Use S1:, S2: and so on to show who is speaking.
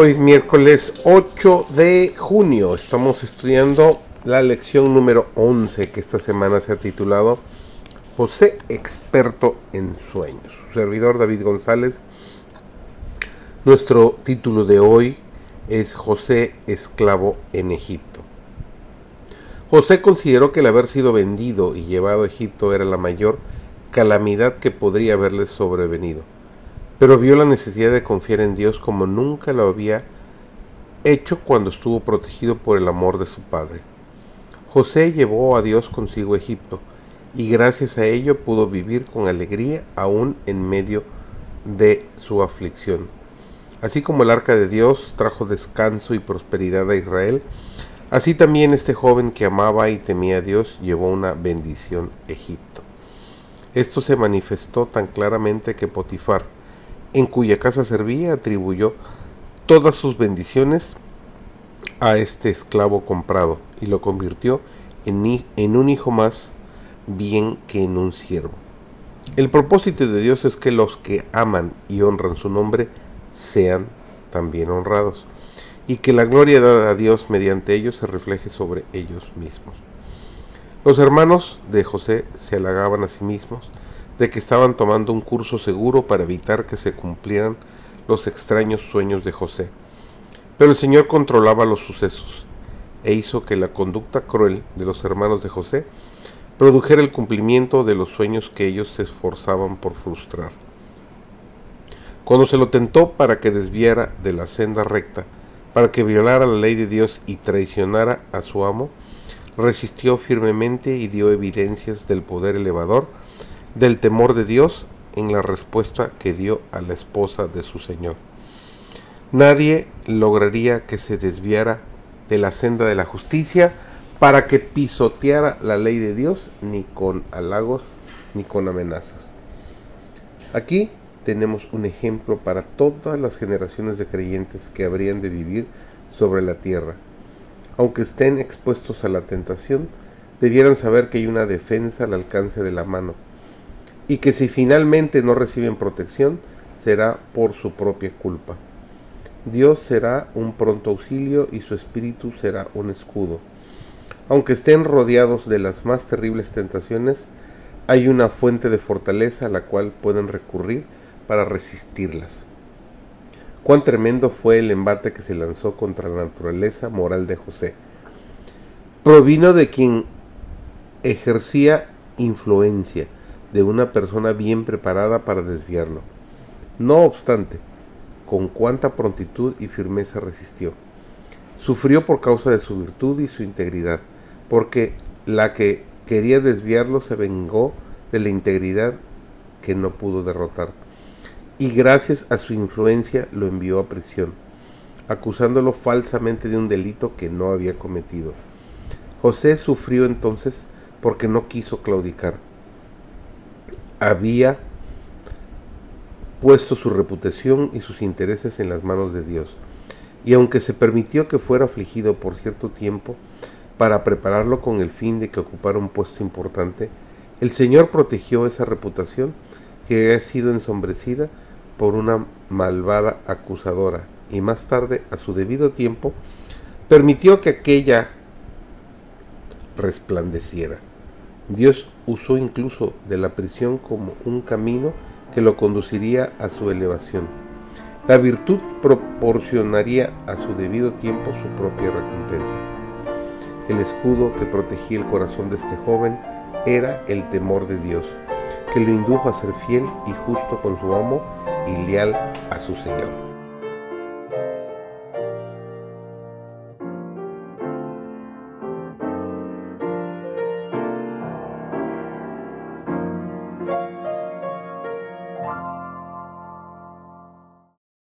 S1: Hoy es miércoles 8 de junio. Estamos estudiando la lección número 11 que esta semana se ha titulado José experto en sueños. servidor David González. Nuestro título de hoy es José esclavo en Egipto. José consideró que el haber sido vendido y llevado a Egipto era la mayor calamidad que podría haberle sobrevenido pero vio la necesidad de confiar en Dios como nunca lo había hecho cuando estuvo protegido por el amor de su padre. José llevó a Dios consigo a Egipto y gracias a ello pudo vivir con alegría aún en medio de su aflicción. Así como el arca de Dios trajo descanso y prosperidad a Israel, así también este joven que amaba y temía a Dios llevó una bendición a Egipto. Esto se manifestó tan claramente que Potifar, en cuya casa servía, atribuyó todas sus bendiciones a este esclavo comprado y lo convirtió en, un hijo más bien que en un siervo. El propósito de Dios es que los que aman y honran su nombre sean también honrados y que la gloria dada a Dios mediante ellos se refleje sobre ellos mismos. Los hermanos de José se halagaban a sí mismos de que estaban tomando un curso seguro para evitar que se cumplieran los extraños sueños de José. Pero el Señor controlaba los sucesos e hizo que la conducta cruel de los hermanos de José produjera el cumplimiento de los sueños que ellos se esforzaban por frustrar. Cuando se lo tentó para que desviara de la senda recta, para que violara la ley de Dios y traicionara a su amo, resistió firmemente y dio evidencias del poder elevador del temor de Dios en la respuesta que dio a la esposa de su Señor. Nadie lograría que se desviara de la senda de la justicia para que pisoteara la ley de Dios ni con halagos ni con amenazas. Aquí tenemos un ejemplo para todas las generaciones de creyentes que habrían de vivir sobre la tierra. Aunque estén expuestos a la tentación, debieran saber que hay una defensa al alcance de la mano y que si finalmente no reciben protección, será por su propia culpa. Dios será un pronto auxilio y su espíritu será un escudo. Aunque estén rodeados de las más terribles tentaciones, hay una fuente de fortaleza a la cual pueden recurrir para resistirlas. Cuán tremendo fue el embate que se lanzó contra la naturaleza moral de José. Provino de quien ejercía influencia, de una persona bien preparada para desviarlo. No obstante, con cuánta prontitud y firmeza resistió. Sufrió por causa de su virtud y su integridad, porque la que quería desviarlo se vengó de la integridad que no pudo derrotar. Y gracias a su influencia lo envió a prisión, acusándolo falsamente de un delito que no había cometido. José sufrió entonces porque no quiso claudicar había puesto su reputación y sus intereses en las manos de Dios. Y aunque se permitió que fuera afligido por cierto tiempo para prepararlo con el fin de que ocupara un puesto importante, el Señor protegió esa reputación que había sido ensombrecida por una malvada acusadora y más tarde, a su debido tiempo, permitió que aquella resplandeciera. Dios usó incluso de la prisión como un camino que lo conduciría a su elevación. La virtud proporcionaría a su debido tiempo su propia recompensa. El escudo que protegía el corazón de este joven era el temor de Dios, que lo indujo a ser fiel y justo con su amo y leal a su Señor.